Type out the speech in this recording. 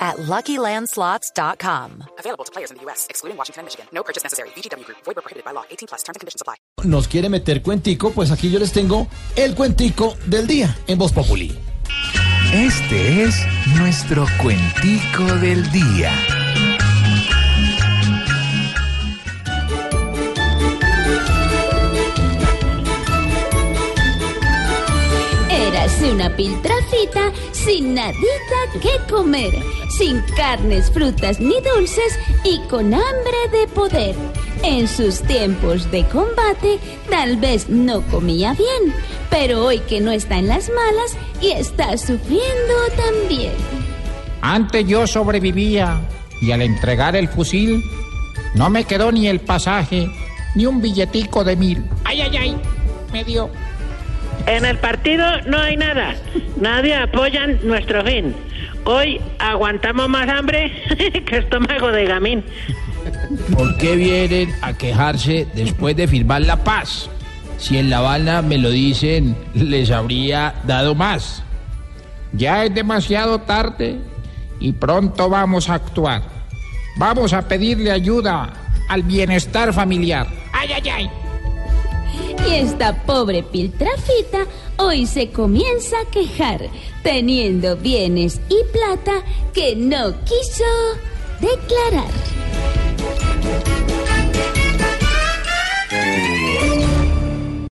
at LuckyLandSlots.com. Available to players in the U.S., excluding Washington and Michigan. No purchase necessary. VGW Group. Void where prohibited by law. 18 plus. Terms and conditions apply. nos quiere meter cuentico, pues aquí yo les tengo el cuentico del día en Voz Populi. Este es nuestro cuentico del día. Érase una piltrafita sin nadita que comer, sin carnes, frutas ni dulces y con hambre de poder. En sus tiempos de combate tal vez no comía bien, pero hoy que no está en las malas y está sufriendo también. Antes yo sobrevivía y al entregar el fusil no me quedó ni el pasaje ni un billetico de mil. Ay, ay, ay, me dio. En el partido no hay nada. Nadie apoya nuestro fin. Hoy aguantamos más hambre que estómago de gamín. ¿Por qué vienen a quejarse después de firmar la paz? Si en La Habana me lo dicen, les habría dado más. Ya es demasiado tarde y pronto vamos a actuar. Vamos a pedirle ayuda al bienestar familiar. Ay, ay, ay. Y esta pobre piltrafita hoy se comienza a quejar, teniendo bienes y plata que no quiso declarar.